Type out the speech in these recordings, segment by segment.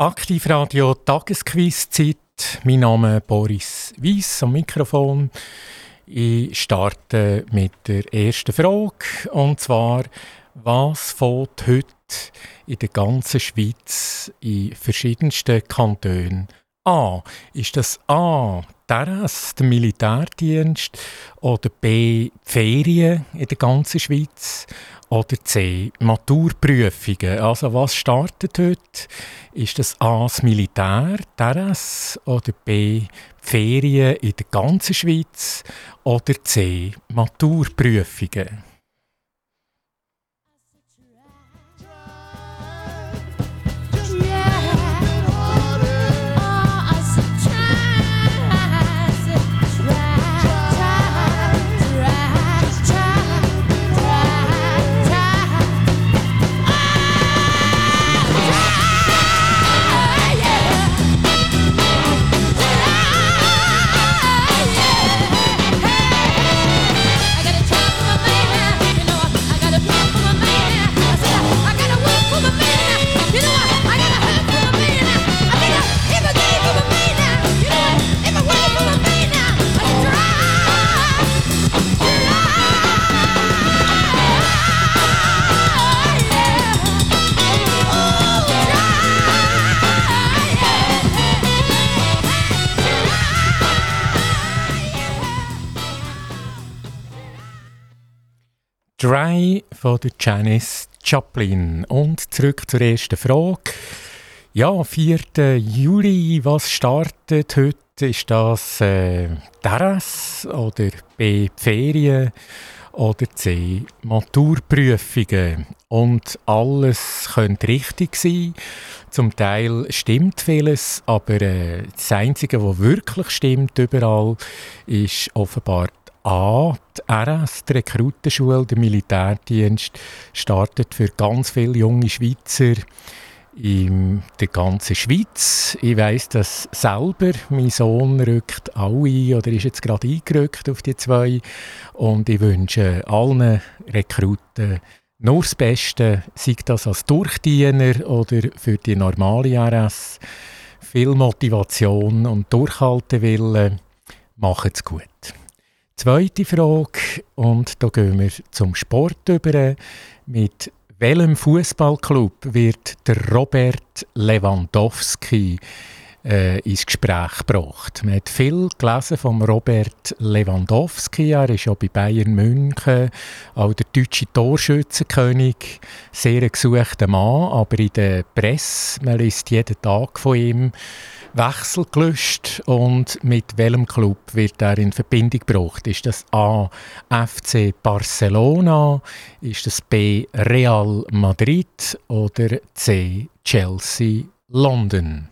Aktivradio Tagesquizzeit. Mein Name ist Boris Weiss am Mikrofon. Ich starte mit der ersten Frage und zwar, was fällt heute in der ganzen Schweiz in verschiedensten Kantonen an? Ist das A, Terras, der Militärdienst oder B, die Ferien in der ganzen Schweiz oder C. Maturprüfungen. Also was startet heute? Ist das A. das Militär, Terras oder B. Ferien in der ganzen Schweiz oder C. Maturprüfungen? Dry von der Janice Joplin. Und zurück zur ersten Frage. Ja, 4. Juli, was startet heute? Ist das äh, Terras oder B. Ferien oder C. Maturprüfungen? Und alles könnte richtig sein. Zum Teil stimmt vieles, aber äh, das Einzige, was wirklich stimmt überall, ist offenbar A, die RS, die Rekrutenschule, der Militärdienst, startet für ganz viele junge Schweizer in der ganzen Schweiz. Ich weiss das selber. Mein Sohn rückt auch ein oder ist jetzt gerade eingerückt auf die zwei. Und ich wünsche allen Rekruten nur das Beste, sei das als Durchdiener oder für die normale RS. Viel Motivation und Durchhaltewille. Macht's gut. Zweite Frage, und da gehen wir zum Sport über. Mit welchem Fußballclub wird der Robert Lewandowski äh, ins Gespräch gebracht? Man hat viel gelesen von Robert Lewandowski. Er ist ja bei Bayern München auch der deutsche Torschützenkönig. Sehr gesuchter Mann, aber in der Presse, man liest jeden Tag von ihm. Wechsel gelöscht und mit welchem Club wird er in Verbindung gebracht? Ist das A. FC Barcelona, ist das B. Real Madrid oder C. Chelsea London?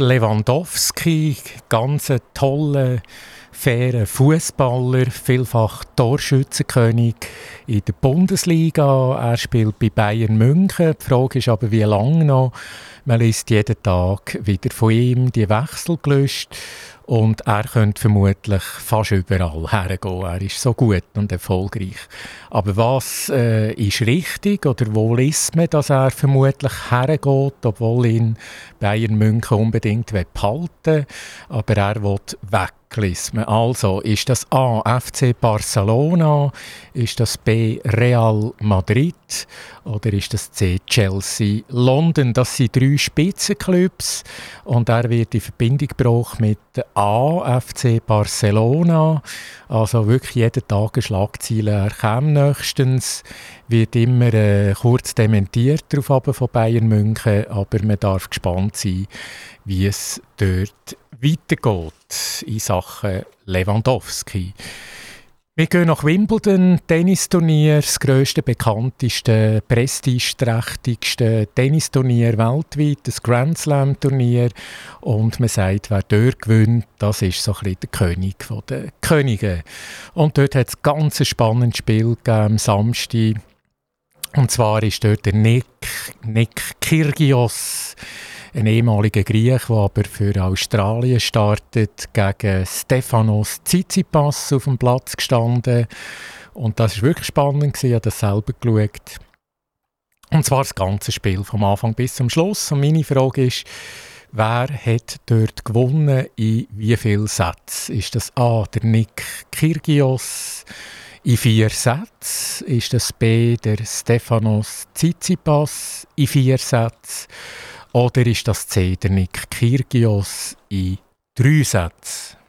Lewandowski, ganz toller fairer Fußballer, vielfach Torschützenkönig in der Bundesliga. Er spielt bei Bayern München. Die Frage ist aber, wie lange noch? Man liest jeden Tag wieder von ihm die Wechsel gelöscht. Und er könnte vermutlich fast überall hergehen. Er ist so gut und erfolgreich. Aber was äh, ist richtig oder wo liest man, dass er vermutlich hergeht, obwohl ihn Bayern München unbedingt behalten will, aber er will weg Lismen. Also, ist das A. FC Barcelona, ist das B. Real Madrid oder ist das C. Chelsea London? Das sind drei Spitzenclubs und er wird in Verbindung gebracht mit A. FC Barcelona. Also wirklich jeden Tag eine Schlagzeile. Er käme nächstens, wird immer äh, kurz dementiert darauf von Bayern München, aber man darf gespannt sein, wie es dort weitergeht in Sachen Lewandowski. Wir gehen nach Wimbledon, Tennisturnier, das grösste, bekannteste, prestigeträchtigste Tennisturnier weltweit, das Grand Slam Turnier. Und man sagt, wer dort gewinnt, das ist so ein bisschen der König der Könige. Und dort hat es ganz ein spannendes Spiel gegeben, am Samstag. Und zwar ist dort der Nick, Nick Kyrgios ein ehemaliger Griech, der aber für Australien startet, gegen Stefanos Tsitsipas auf dem Platz gestanden. Und das war wirklich spannend, ich habe das selber geschaut. Und zwar das ganze Spiel, vom Anfang bis zum Schluss. Und meine Frage ist, wer hat dort gewonnen, in wie vielen Sätzen? Ist das A, der Nick Kyrgios in vier Sätzen? Ist das B, der Stefanos Tsitsipas in vier Sätzen? Oder ist das Zedernick Kirgios in drei Sätzen?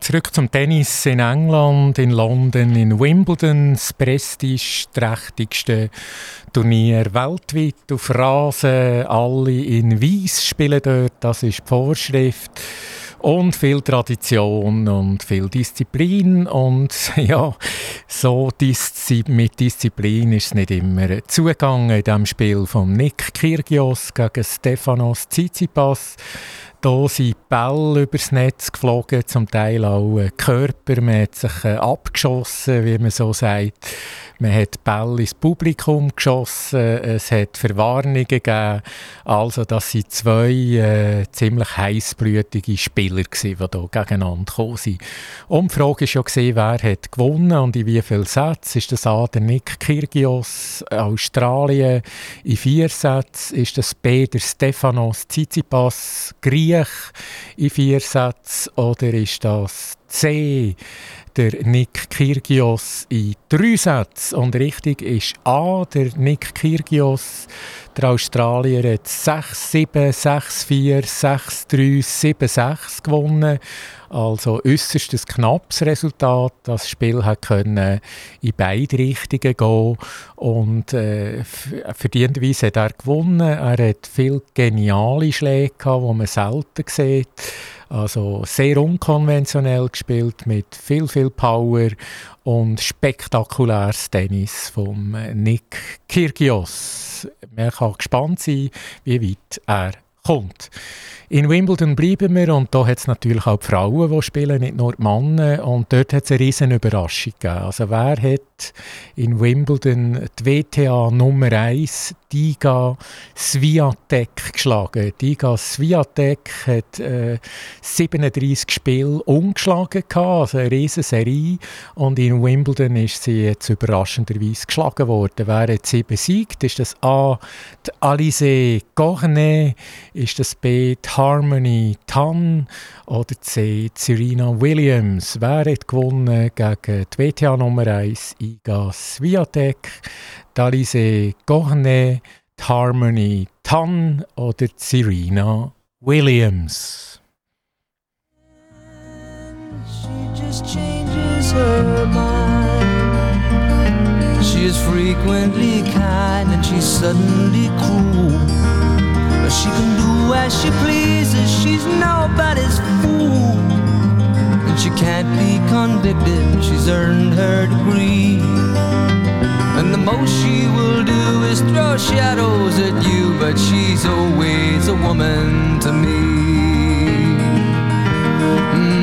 Zurück zum Tennis in England, in London, in Wimbledon, das prestigeträchtigste Turnier weltweit auf Rasen. Alle in Weiß spielen dort, das ist die Vorschrift. Und viel Tradition und viel Disziplin. Und ja, so Diszi mit Disziplin ist es nicht immer zugegangen in diesem Spiel von Nick Kyrgios gegen Stefanos Tsitsipas. Da sind Bälle übers Netz geflogen, zum Teil auch Körper. Man hat sich äh, abgeschossen, wie man so sagt. Man hat Bälle ins Publikum geschossen. Es hat Verwarnungen gegeben. Also, das waren zwei äh, ziemlich heißblütige Spieler, die hier gegeneinander gekommen sind. Und die Frage war ja, wer hat gewonnen und in wie vielen Sätzen. Ist das A, der Nick Kyrgios, Australien, in vier Sätzen? Ist das B, der Stefanos Tsitsipas, Griech, in vier Sätzen? Oder ist das C, der Nick Kyrgios in drei Sätzen. Und richtig ist A, der Nick Kyrgios, der Australier, hat 6-7, 6-4, 6-3, 7-6 gewonnen. Also äußerst ein knappes Resultat. Das Spiel können in beide Richtungen gehen und äh, verdienterweise hat er gewonnen. Er hat viele geniale Schläge die man selten sieht. Also sehr unkonventionell gespielt mit viel, viel Power und spektakuläres Tennis von Nick Kyrgios. Man kann gespannt sein, wie weit er kommt. In Wimbledon bleiben wir und da hat es natürlich auch die Frauen, die spielen, nicht nur die Männer. Und dort hat es eine riesen Überraschung gegeben. Also wer hat in Wimbledon die WTA Nummer 1, Diga Swiatek, geschlagen? Diga Swiatek hat äh, 37 Spiele umgeschlagen, gehabt, also eine riesen Serie. Und in Wimbledon ist sie jetzt überraschenderweise geschlagen worden. Wer hat sie besiegt? Ist das A. Die Alice Cornet? Ist das B. Die Harmony Tan oder C. Serena Williams. Wer hat gewonnen gegen die WTA Nummer 1 Iga Swiatek, Dalise Cornet, Harmony Tan oder Serena Williams? She just changes her mind. She is frequently kind and she's suddenly cruel. She can do as she pleases, she's nobody's fool. And she can't be convicted, she's earned her degree. And the most she will do is throw shadows at you, but she's always a woman to me. Mm.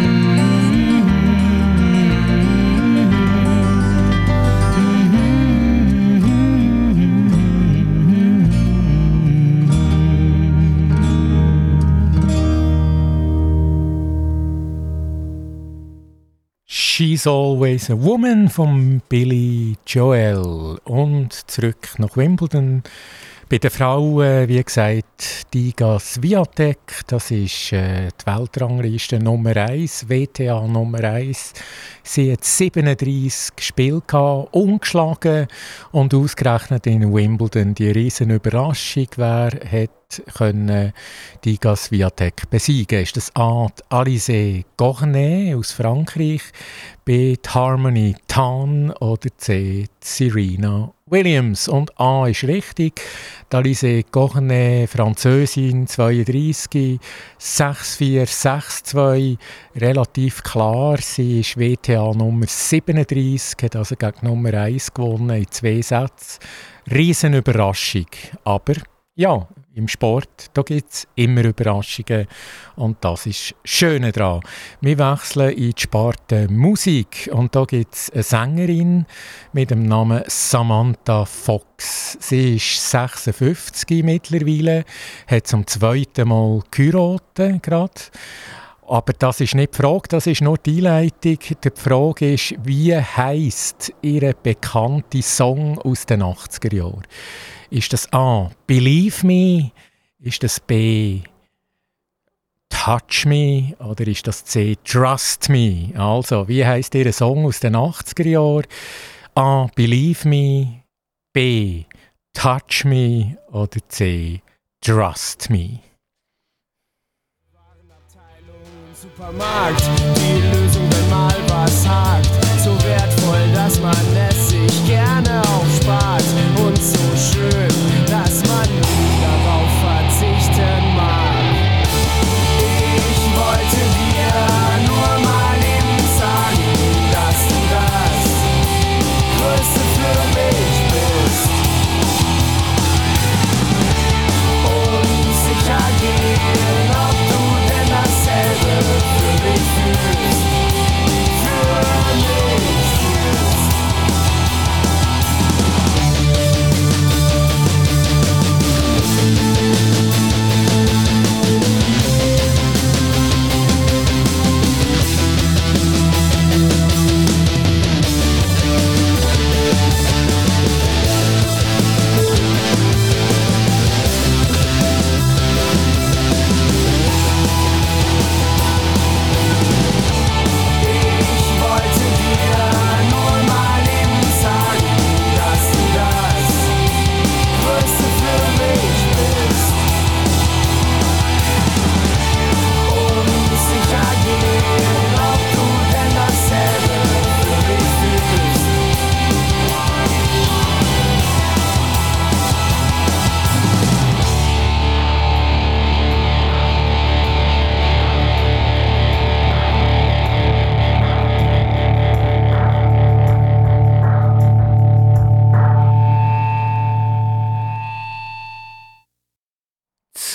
She's Always a Woman von Billy Joel. Und zurück nach Wimbledon. Bei den Frauen, wie gesagt, Diga Swiatek, das ist äh, die Weltrangliste Nummer 1, WTA Nummer 1. Sie hat 37 Spiele gehabt, ungeschlagen und ausgerechnet in Wimbledon die riesen Überraschung, wer hat können die Gasviatek besiegen. Ist das A. Alice Cornet aus Frankreich, B. Harmony Tan oder C. Serena Williams. Und A ist richtig. Alice Cornet, Französin, 32, 6'4", 6'2", relativ klar. Sie ist WTA Nummer 37, hat also gegen Nummer 1 gewonnen in zwei Sätzen. Riesenüberraschung. Aber ja, im Sport, da gibt es immer Überraschungen und das ist das Schöne daran. Wir wechseln in die Sparte Musik und da gibt es eine Sängerin mit dem Namen Samantha Fox. Sie ist 56 mittlerweile, hat zum zweiten Mal geheiratet gerade. Aber das ist nicht die Frage, das ist nur die Einleitung. Die Frage ist, wie heisst ihre bekannte Song aus den 80er Jahren? Ist das A, Believe Me? Ist das B, Touch Me? Oder ist das C, Trust Me? Also, wie heißt Ihr Song aus den 80er Jahren? A, Believe Me? B, Touch Me? Oder C, Trust Me? Supermarkt, die Lösung, wenn mal was hakt, so wertvoll, dass man es sich gerne aufspart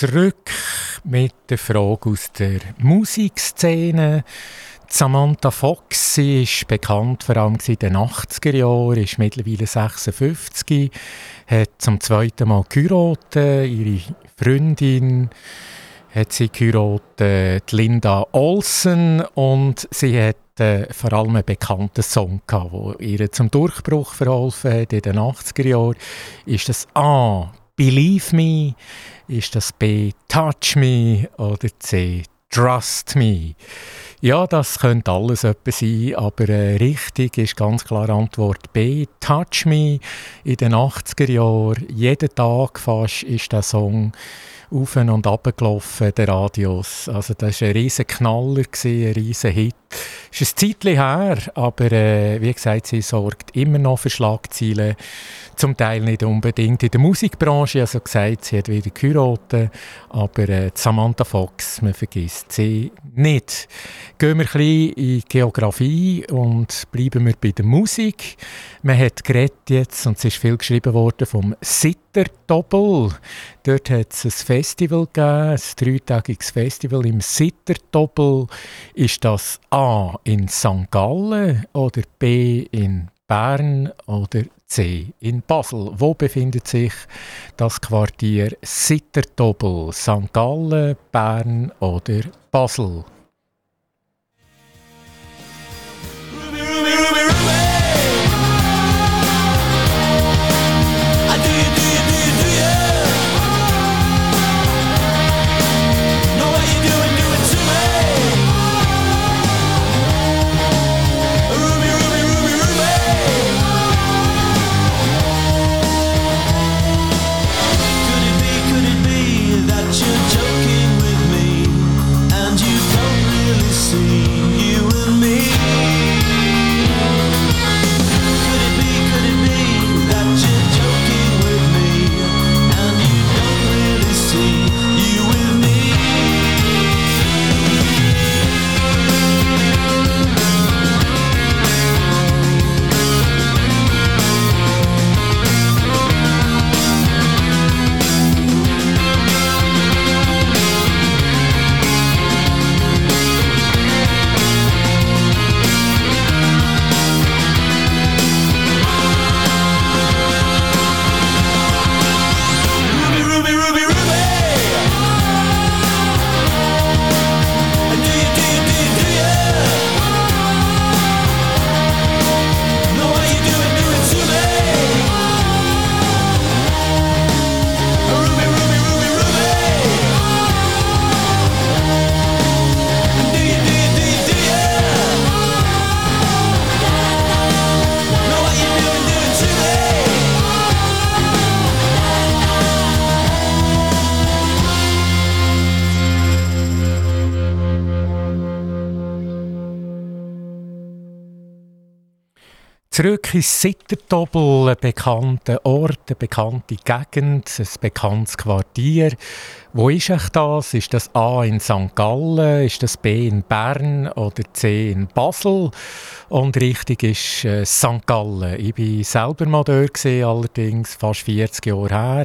zurück mit der Frage aus der Musikszene. Samantha Fox sie ist bekannt vor allem in den 80er Jahren, ist mittlerweile 56, hat zum zweiten Mal geheiratet. Ihre Freundin hat sie geheiratet, Linda Olsen, und sie hat äh, vor allem einen bekannten Song gehabt, der ihr zum Durchbruch verholfen hat in den 80er Jahren. Ist das A, Believe Me? Ist das B, Touch Me? Oder C, Trust Me? Ja, das könnte alles etwas sein, aber äh, richtig ist ganz klar Antwort B. Touch Me in den 80er Jahren, jeden Tag fast ist der Song auf und ab gelaufen, der Radios. Also das war ein riesen Knaller, ein riesen Hit. Ist ein Zeitchen her, aber äh, wie gesagt, sie sorgt immer noch für Schlagzeilen. Zum Teil nicht unbedingt in der Musikbranche. Also gesagt, sie hat wieder geheiratet, aber äh, Samantha Fox, man vergisst sie nicht. Gehen wir ein bisschen in Geografie und bleiben wir bei der Musik. Man hat geredet jetzt, und es ist viel geschrieben worden, vom Sitterdoppel. Dort hat es ein Festival gegeben, ein dreitägiges Festival im Sitterdoppel. Ist das A in St. Gallen oder B in Bern oder C in Basel? Wo befindet sich das Quartier Sitterdoppel? St. Gallen, Bern oder Basel? Zurück ins Sittertobel, ein bekannter Ort, eine bekannte Gegend, ein bekanntes Quartier. Wo ist euch das? Ist das A in St. Gallen? Ist das B in Bern oder C in Basel? Und richtig ist äh, St. Gallen. Ich war selber mal dort, gewesen, allerdings fast 40 Jahre her.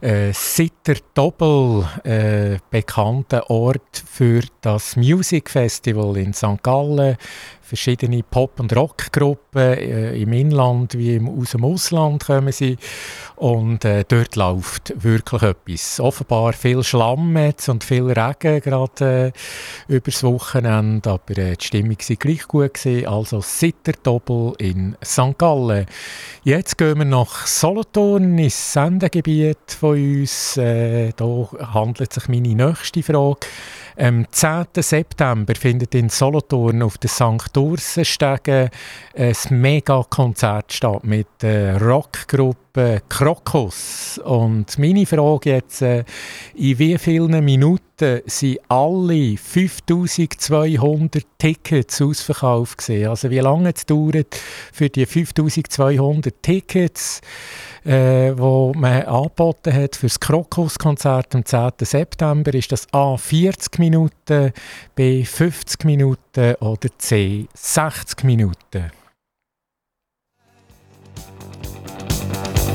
Äh, Sittertobel, äh, bekannter Ort für das Music Festival in St. Gallen verschiedene Pop- und Rockgruppen äh, im Inland wie im, aus dem Ausland kommen sie und äh, dort läuft wirklich etwas. Offenbar viel Schlamm jetzt und viel Regen gerade äh, übers Wochenende, aber äh, die Stimmung war gleich gut gewesen. Also Sitterdoppel in St. Gallen. Jetzt gehen wir nach Solothurn ins Sendegebiet von uns. Äh, da handelt sich meine nächste Frage. Am 10. September findet in Solothurn auf der St. Ursenstege ein Megakonzert statt mit der Rockgruppe Krokus. Und meine Frage jetzt, äh, in wie vielen Minuten sind alle 5200 Tickets ausverkauft gewesen? Also wie lange es dauert für die 5200 Tickets? äh, wo man angeboten hat für das Krokuskonzert am 10. September, ist das A 40 Minuten, B 50 Minuten oder C 60 Minuten.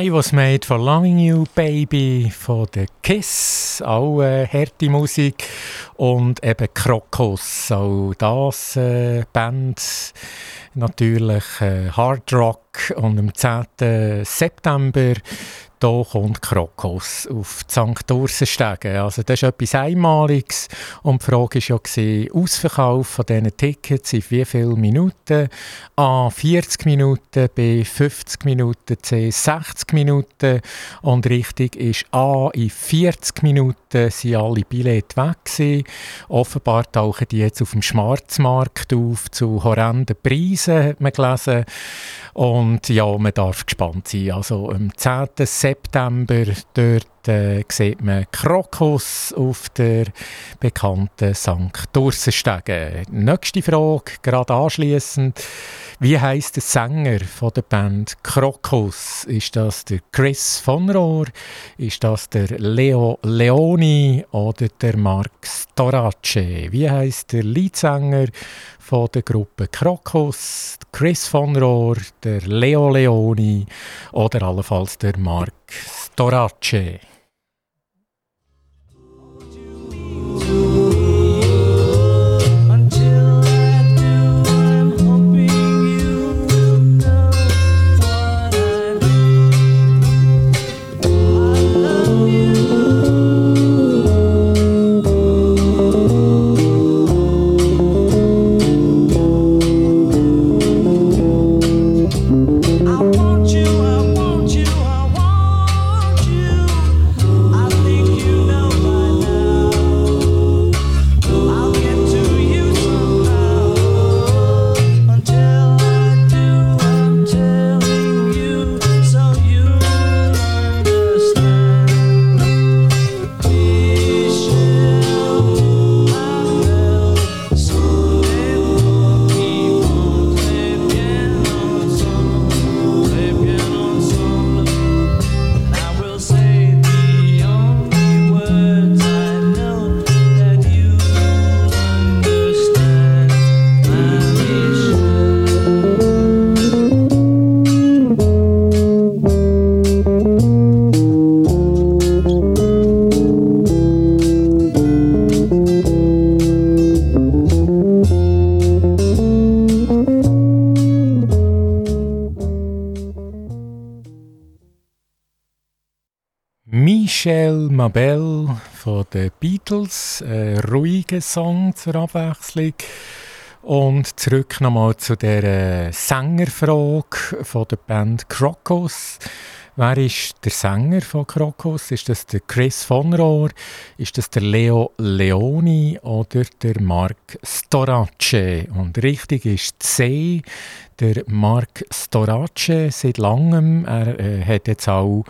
I Was Made for Loving You Baby von The Kiss, auch äh, harte Musik und eben Krokos, auch das äh, Band, natürlich äh, Hard Rock und am 10. September da kommt Krokos auf die St. Ursenstege. Also das ist etwas Einmaliges. Und die Frage war ja, Ausverkauf von diesen Tickets in wie viele Minuten? A, 40 Minuten, B, 50 Minuten, C, 60 Minuten. Und richtig ist A, in 40 Minuten sind alle Billette weg gewesen. Offenbar tauchen die jetzt auf dem Schwarzmarkt auf zu horrenden Preisen, hat man gelesen. Und ja, man darf gespannt sein. Also am 10. September dort äh, sieht man Krokus auf der bekannten St. Dursenstege. Nächste Frage, gerade anschließend. Wie heißt der Sänger von der Band Krokus? Ist das der Chris von Rohr? Ist das der Leo Leoni oder der Mark Storace? Wie heißt der Leadsänger von der Gruppe Krokus? Chris von Rohr, der Leo Leoni oder allenfalls der Mark Storace? Mabel von den Beatles, ein ruhiger Song zur Abwechslung. Und zurück nochmal zu der Sängerfrage von der Band Crocos. Wer ist der Sänger von Crocos? Ist das der Chris von Rohr? Ist das der Leo Leoni oder der Mark Storace? Und richtig ist C der Mark Storace seit langem. Er äh, hat jetzt auch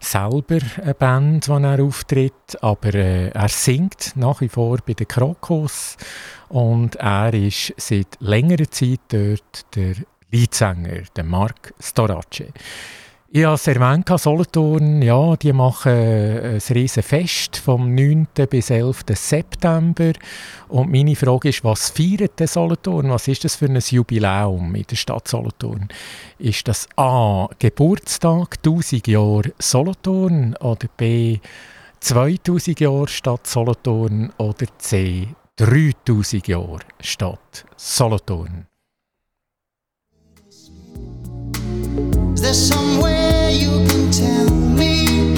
selber eine Band, wo er auftritt, aber äh, er singt nach wie vor bei den Krokos und er ist seit längerer Zeit dort der Leadsänger, der Mark Storace. Ich habe es erwähnt, Solothurn, ja, die machen äh, ein riesen Fest vom 9. bis 11. September. Und meine Frage ist, was feiert der Solothurn? Was ist das für ein Jubiläum in der Stadt Solothurn? Ist das A. Geburtstag, 1000 Jahre Solothurn oder B. 2000 Jahre Stadt Solothurn oder C. 3000 Jahre Stadt Solothurn? Is there somewhere you can tell me?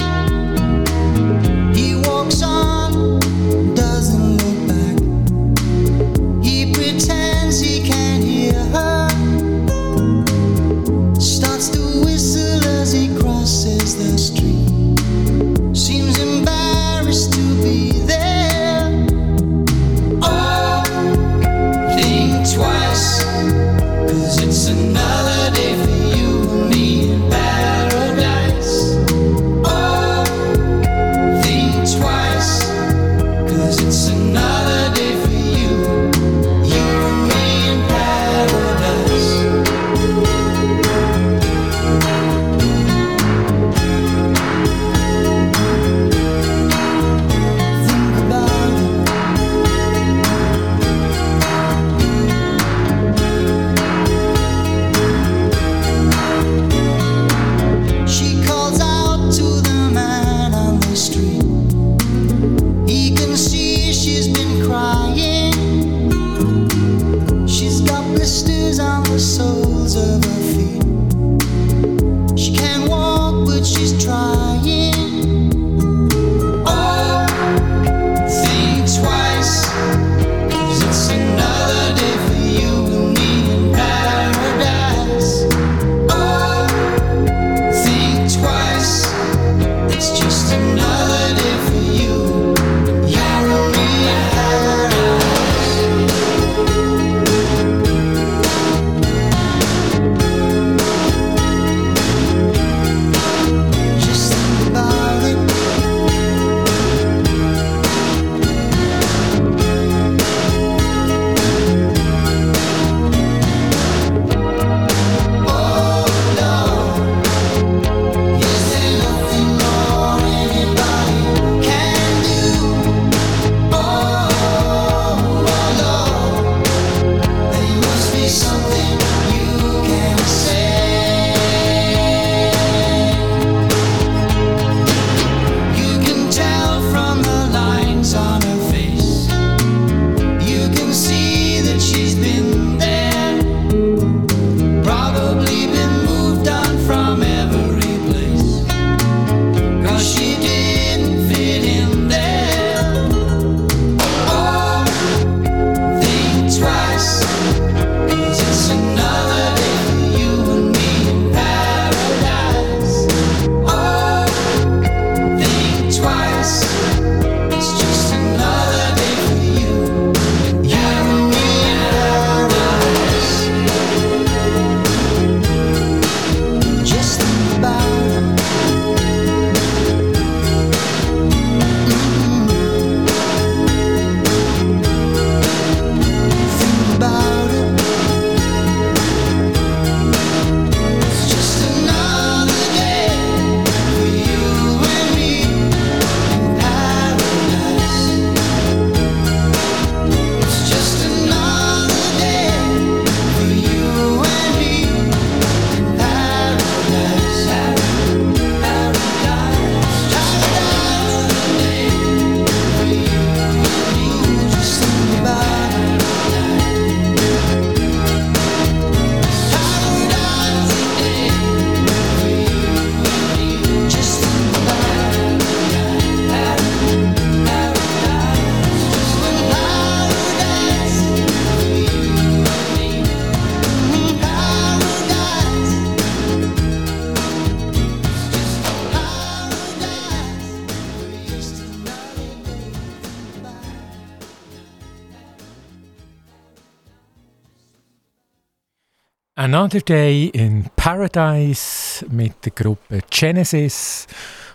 Another Day in Paradise mit der Gruppe Genesis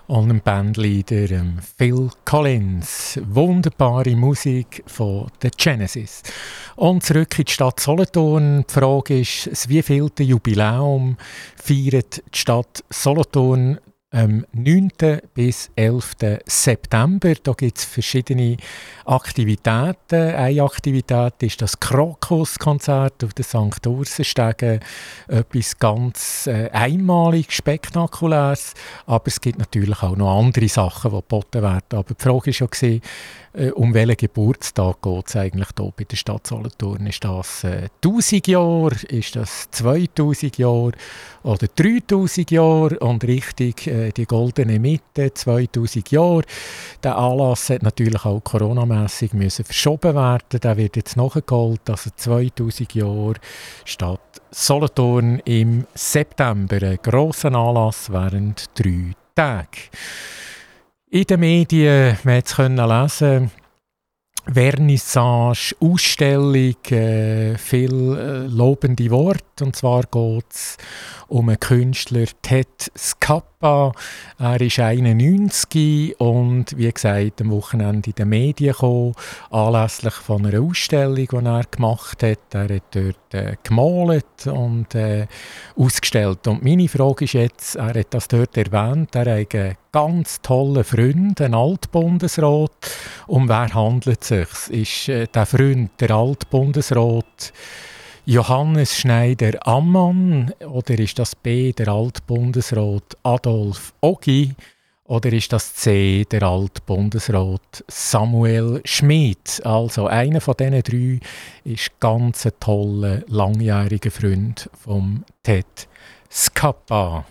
und dem Bandleader ähm, Phil Collins. Wunderbare Musik von der Genesis. Und zurück in die Stadt Solothurn. Die Frage ist, das wievielte Jubiläum feiert die Stadt Solothurn am 9. bis 11. September. Da gibt es verschiedene Aktivitäten. Eine Aktivität ist das Krokus-Konzert auf der St. Ursenstege. Etwas ganz äh, einmalig, spektakuläres. Aber es gibt natürlich auch noch andere Sachen, die geboten werden. Aber die Frage war ja, äh, um welchen Geburtstag geht es eigentlich hier bei der Stadt Solothurn? Ist das äh, 1000 Jahre? Ist das 2000 Jahre? Oder 3000 Jahre? Und richtig äh, die goldene Mitte, 2000 Jahre. Der Anlass hat natürlich auch coronamässig müssen verschoben werden. Der wird jetzt nachgeholt. Also 2000 Jahre Stadt Solothurn im September. Ein grosser Anlass während drei Tagen. In den Medien, man es lesen Vernissage, Ausstellung, äh, viel äh, lobende Worte. Und zwar geht es um einen Künstler, Ted Scappa. Er ist 91 und wie gesagt, am Wochenende in den Medien gekommen, anlässlich von einer Ausstellung, die er gemacht hat. Er hat dort äh, gemalt und äh, ausgestellt. Und meine Frage ist jetzt, er hat das dort erwähnt, er hat ganz tollen Freund, einen Altbundesrat. Um wer handelt es sich? Ist äh, der Freund der Altbundesrat Johannes Schneider-Ammann oder ist das B der Altbundesrat Adolf Ogi oder ist das C der Altbundesrat Samuel Schmid? Also einer von diesen drei ist ganz ein toller, langjähriger Freund vom Ted Scappa.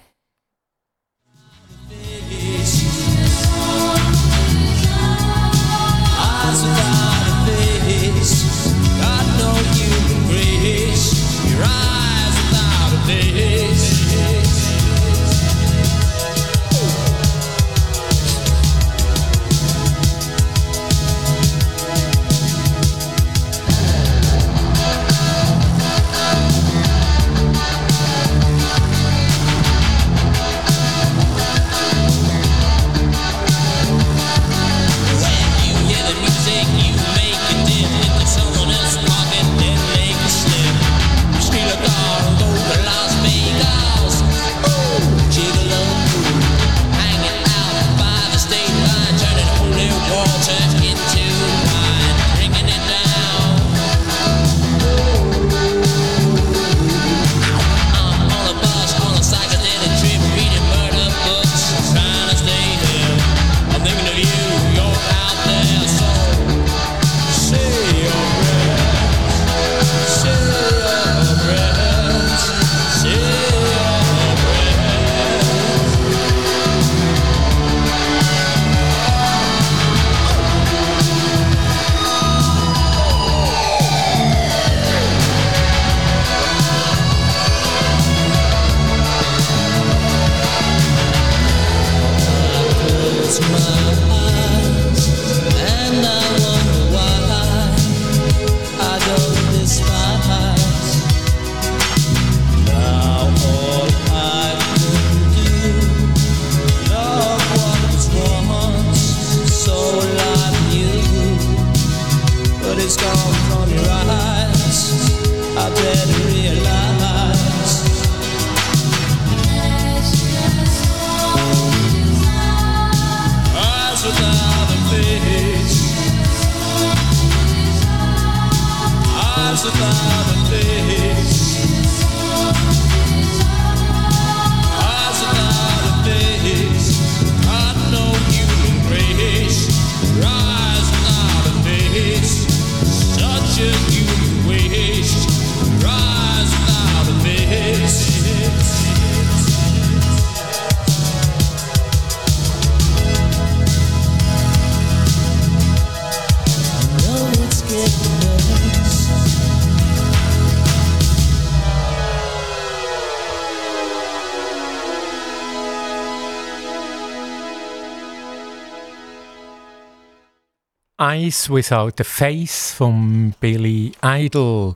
Eyes Without a Face von Billy Idol.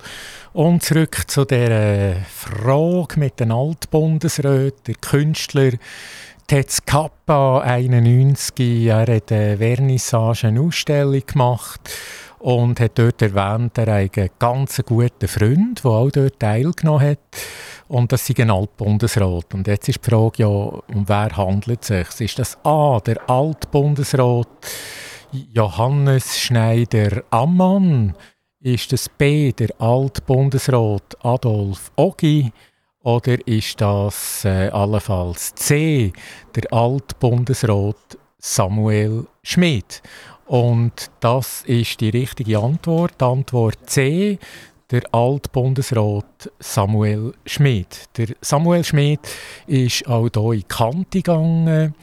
Und zurück zu der Frage mit den Altbundesräten. Der Künstler Tetz Kappa, 91, er hat eine Vernissage, eine Ausstellung gemacht und hat dort erwähnt, er hat einen ganz guten Freund, der auch dort teilgenommen hat. Und das ist ein Altbundesrat. Und jetzt ist die Frage, ja, um wer handelt es sich? Ist das A, der Altbundesrat Johannes Schneider-Ammann? Ist das B, der Altbundesrat Adolf Ogi? Oder ist das äh, allenfalls C, der Altbundesrat Samuel Schmidt? Und das ist die richtige Antwort. Die Antwort C, der Altbundesrat Samuel Schmidt. Der Samuel Schmidt ist auch hier in Kante gegangen.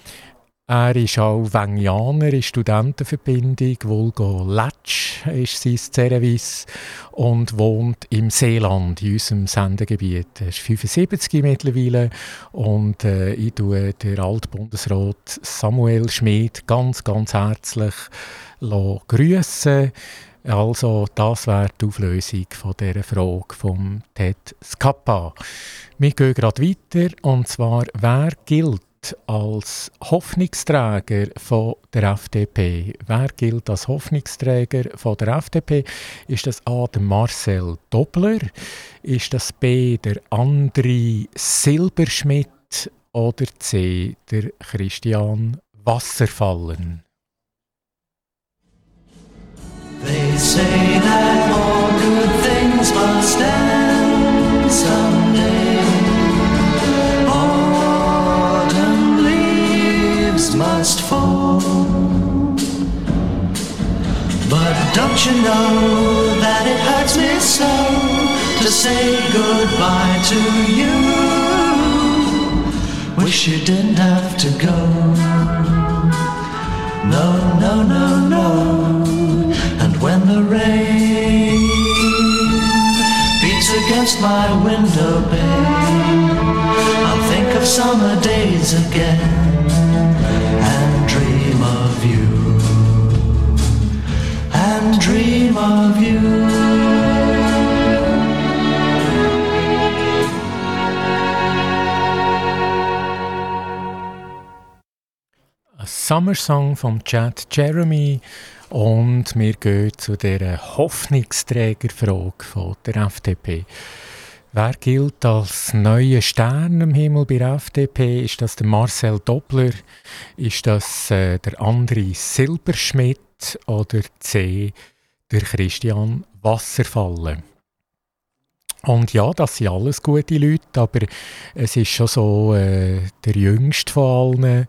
Er ist auch Wengianer in Studentenverbindung, Vulgo Letsch ist sein Service und wohnt im Seeland, in unserem Sendegebiet. Er ist 75 mittlerweile und äh, ich tue den Altbundesrat Samuel Schmidt ganz, ganz herzlich grüßen. Also das wäre die Auflösung von dieser Frage vom Ted Skappa. Wir gehen gerade weiter und zwar, wer gilt als Hoffnungsträger von der FDP? Wer gilt als Hoffnungsträger von der FDP? Ist das A. der Marcel Dobler? Ist das B. der Andri Silberschmidt? Oder C. der Christian Wasserfallen? They say that all good things must end someday. Must fall. But don't you know that it hurts me so to say goodbye to you? Wish you didn't have to go. No, no, no, no And when the rain beats against my window pane, I'll think of summer days again and dream summer song from Chad Jeremy Und wir gehen zu der Hoffnungsträgerfrage der FDP. Wer gilt als neuer Stern im Himmel bei der FDP? Ist das der Marcel Doppler? Ist das äh, der André Silberschmidt oder C. der Christian Wasserfallen? Und ja, das sind alles gute Leute, aber es ist schon so, äh, der jüngste von allen,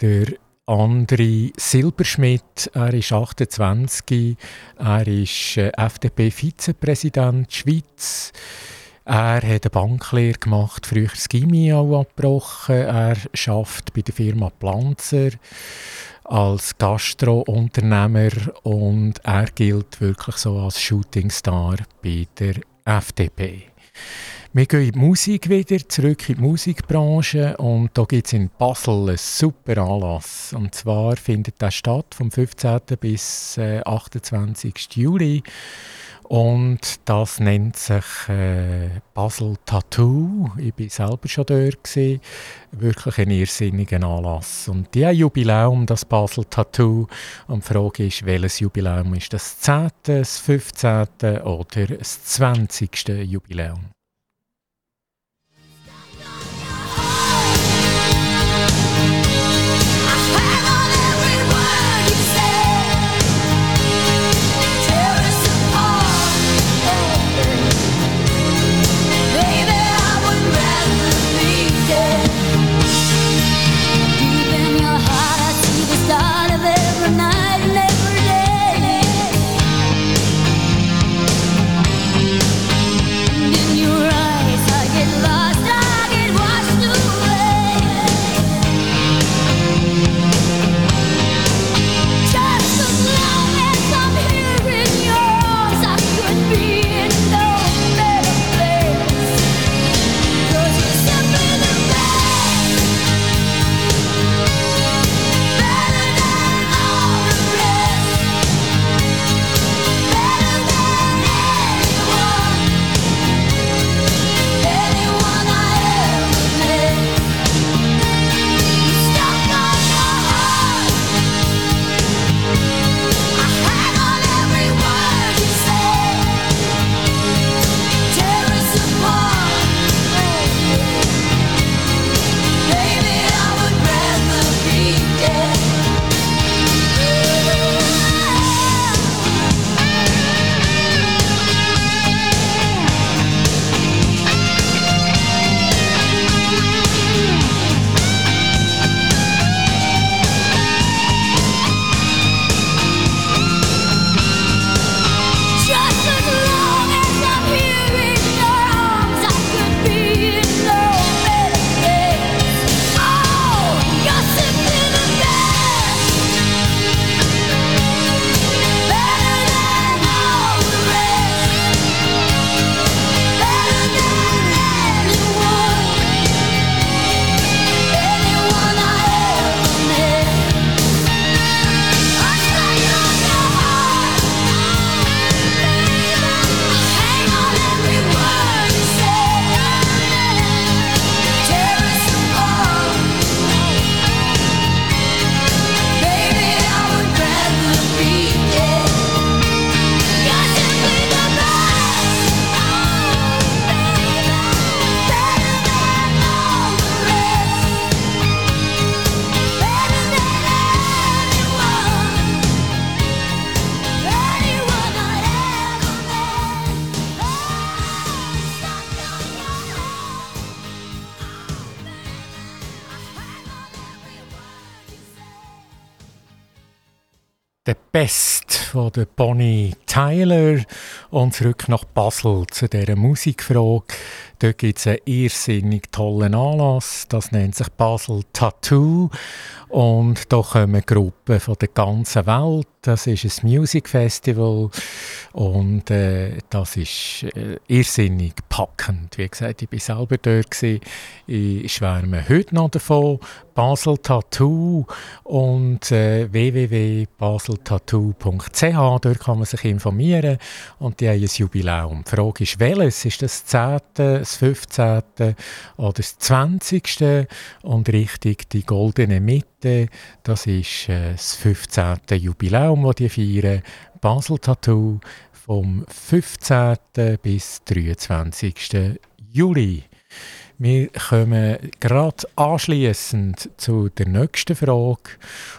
der André Silberschmidt, er ist 28, er ist äh, FDP-Vizepräsident Schweiz. Er hat eine Banklehre gemacht, früher das Gimmi abgebrochen. Er arbeitet bei der Firma Planzer als Gastrounternehmer und er gilt wirklich so als Shootingstar bei der FDP. Wir gehen in die Musik wieder, zurück in die Musikbranche und da gibt es in Basel einen super Anlass. Und zwar findet der statt vom 15. bis äh, 28. Juli und das nennt sich äh, Basel Tattoo. Ich war selber schon dort. Wirklich ein irrsinniger Anlass. Und die Jubiläum, das Basel Tattoo. Und die Frage ist, welches Jubiläum ist das 10., das 15. oder das 20. Jubiläum? Best von der Bonnie Tyler. Und zurück nach Basel zu dieser Musikfrage. Dort gibt es einen irrsinnig tollen Anlass, das nennt sich Basel Tattoo und da kommen Gruppen von der ganzen Welt. Das ist ein Music Festival und äh, das ist äh, irrsinnig packend. Wie gesagt, ich war selber dort. Gewesen. Ich schwärme heute noch davon. Basel Tattoo und äh, www.baseltattoo.ch. Dort kann man sich informieren und die haben ein Jubiläum. Die Frage ist, welches? Ist das 10., das 15. oder das 20. Und richtig die goldene Mitte, das ist äh, das 15. Jubiläum, das die feiern. Basel Tattoo vom 15. bis 23. Juli. Wir kommen gerade anschließend zu der nächsten Frage.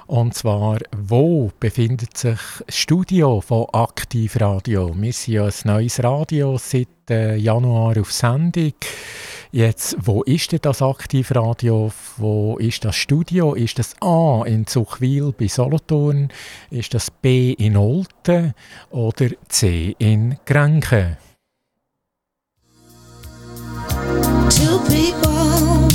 Und zwar, wo befindet sich das Studio von Aktivradio? Wir sind ja ein neues Radio seit äh, Januar auf Sendung. Jetzt, wo ist denn das Aktivradio? Wo ist das Studio? Ist das A in Zuchwil bei Solothurn? Ist das B in Olten oder C in Grenken? Two people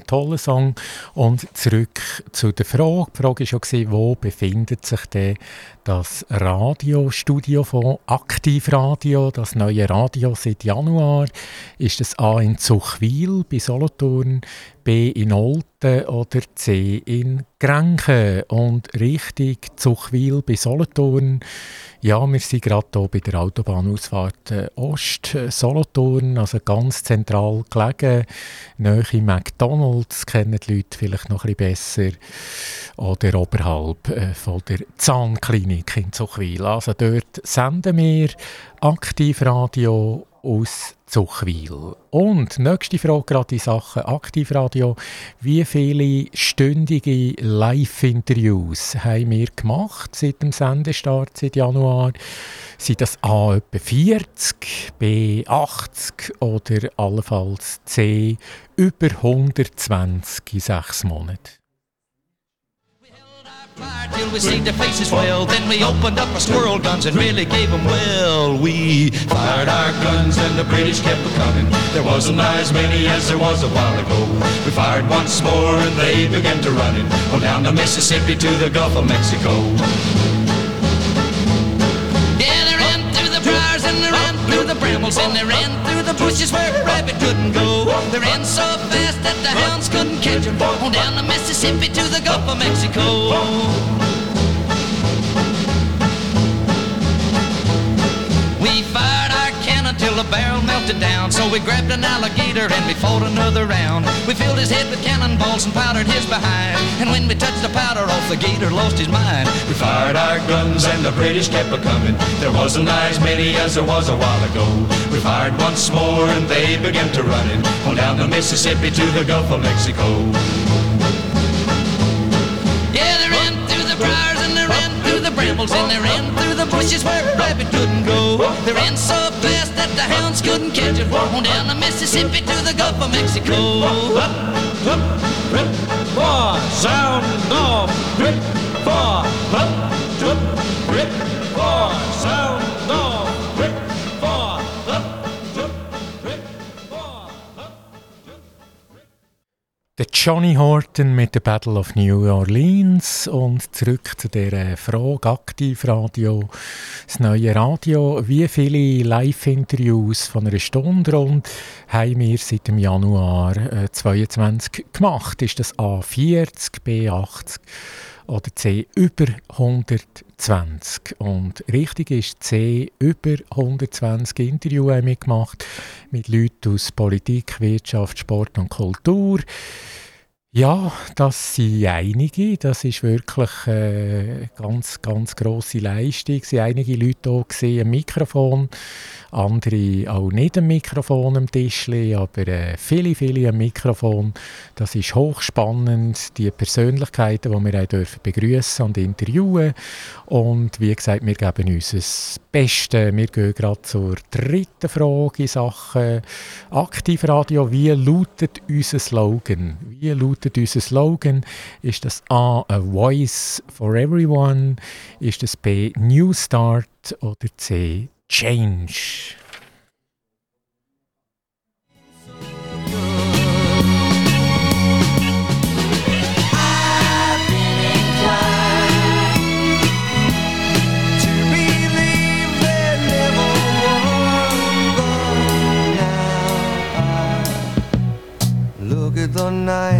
Turner, ein toller Song. Und zurück zu der Frage. Die Frage war ja, wo befindet sich denn das Radiostudio von Aktivradio, das neue Radio seit Januar? Ist es A in Zuchwil bei Solothurn, B in Olten oder C in Grenken? Und richtig Zuchwil bei Solothurn. Ja, wir sind gerade hier bei der Autobahnausfahrt äh, Ost Solothurn, also ganz zentral gelegen, nahe McDonalds, kennen die Leute vielleicht noch ein besser, oder oberhalb äh, von der Zahnklinik in Zuchwil. Also dort senden wir Aktivradio aus Zuchwil. Und nächste Frage gerade in Sachen Aktivradio. Wie viele stündige Live-Interviews haben wir gemacht seit dem Sendestart, seit Januar? Sind das A etwa 40, B 80 oder allenfalls C über 120 in sechs Monaten? Till we seen faces well. Then we opened up our squirrel guns and really gave them well. We fired our guns and the British kept coming. There wasn't as many as there was a while ago. We fired once more and they began to running. On down the Mississippi to the Gulf of Mexico. They ran through the brambles and they ran through the bushes where a rabbit couldn't go. They ran so fast that the hounds couldn't catch them. On down the Mississippi to the Gulf of Mexico. We fired our cannon till the barrel melted down. So we grabbed an alligator and we fought another round. We filled his head with cannonballs and powdered his behind. And when we touched the the gator lost his mind. We fired our guns and the British kept a coming. There wasn't as many as there was a while ago. We fired once more and they began to running. On down the Mississippi to the Gulf of Mexico. Yeah, they ran through the briars and they ran through the brambles and they ran through the bushes where a rabbit couldn't go. They ran so fast that the hounds couldn't catch it. On down the Mississippi to the Gulf of Mexico. Up, up, rip, four, sound off, rip, four, up, up, rip, four, sound off, Johnny Horton mit der Battle of New Orleans und zurück zu der Frage Aktivradio, das neue Radio. Wie viele Live-Interviews von einer Stunde rund haben wir seit dem Januar äh, 22 gemacht? Ist das A40, B80 oder C über 120? Und richtig ist C über 120 Interviews haben wir gemacht mit Leuten aus Politik, Wirtschaft, Sport und Kultur. Ja, das sind einige. Das ist wirklich äh, ganz, ganz grosse Leistung. Es waren einige Leute hier gesehen am Mikrofon, andere auch nicht am Mikrofon am Tischli, aber äh, viele, viele am Mikrofon. Das ist hochspannend, die Persönlichkeiten, die wir auch dürfen begrüßen und interviewen. Und wie gesagt, wir geben uns das Beste. Wir gehen gerade zur dritten Frage in Sachen Aktivradio. Wie lautet unser Slogan? Wie lautet unser Slogan? Ist das A, a voice for everyone? Ist das B, New Start? Oder C, Change? Been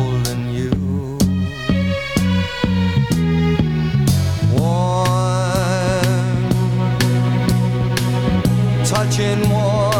watching war.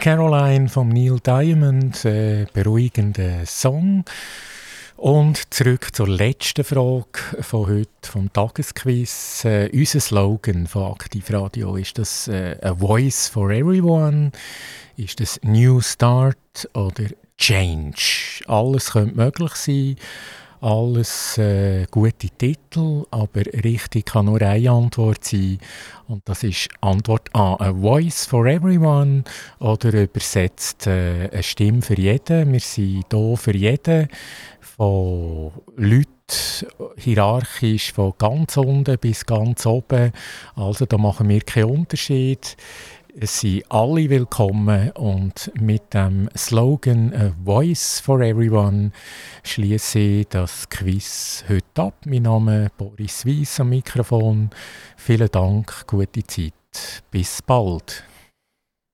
Caroline von Neil Diamond, äh, beruhigender Song. Und zurück zur letzten Frage von heute, vom Tagesquiz. Äh, unser Slogan von Aktivradio, ist das äh, «A Voice for Everyone», ist das «New Start» oder «Change»? Alles könnte möglich sein. Alles äh, gute Titel, aber richtig kann nur eine Antwort sein. Und das ist Antwort A, A Voice for Everyone oder übersetzt äh, eine Stimme für jeden. Wir sind hier für jeden, von Leuten hierarchisch von ganz unten bis ganz oben. Also da machen wir keinen Unterschied. Sind alle willkommen und mit dem Slogan A Voice for Everyone schließe ich das Quiz heute ab. Mein Name ist Boris Weiss am Mikrofon. Vielen Dank, gute Zeit. Bis bald.